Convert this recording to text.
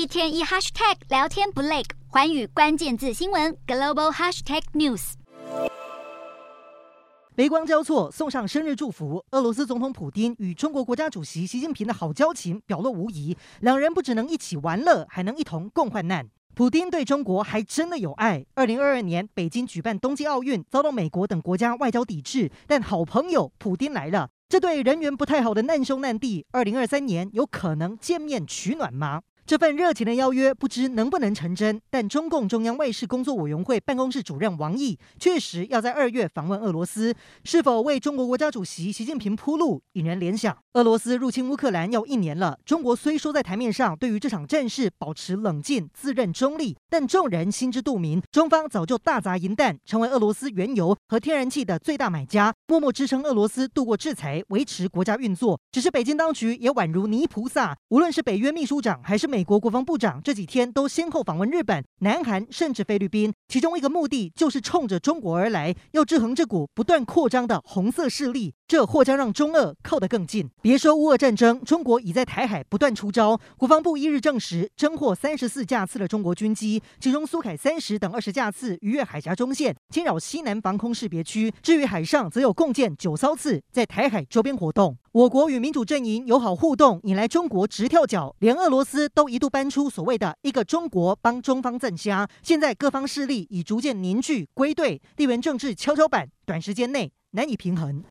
一天一 hashtag 聊天不累，寰宇关键字新闻 global hashtag news。雷光交错，送上生日祝福。俄罗斯总统普丁与中国国家主席习近平的好交情表露无遗，两人不只能一起玩乐，还能一同共患难。普丁对中国还真的有爱。二零二二年北京举办冬季奥运，遭到美国等国家外交抵制，但好朋友普丁来了。这对人缘不太好的难兄难弟，二零二三年有可能见面取暖吗？这份热情的邀约不知能不能成真，但中共中央外事工作委员会办公室主任王毅确实要在二月访问俄罗斯，是否为中国国家主席习近平铺路，引人联想。俄罗斯入侵乌克兰要一年了，中国虽说在台面上对于这场战事保持冷静、自认中立，但众人心知肚明，中方早就大砸银弹，成为俄罗斯原油和天然气的最大买家，默默支撑俄罗斯度过制裁，维持国家运作。只是北京当局也宛如泥菩萨，无论是北约秘书长还是美。美国国防部长这几天都先后访问日本、南韩，甚至菲律宾，其中一个目的就是冲着中国而来，要制衡这股不断扩张的红色势力。这或将让中俄靠得更近。别说乌俄战争，中国已在台海不断出招。国防部一日证实，侦获三十四架次的中国军机，其中苏凯三十等二十架次逾越海峡中线，侵扰西南防空识别区。至于海上，则有共建九艘次在台海周边活动。我国与民主阵营友好互动，引来中国直跳脚，连俄罗斯都一度搬出所谓的一个中国帮中方赞虾。现在各方势力已逐渐凝聚归队，地缘政治跷跷板短时间内难以平衡。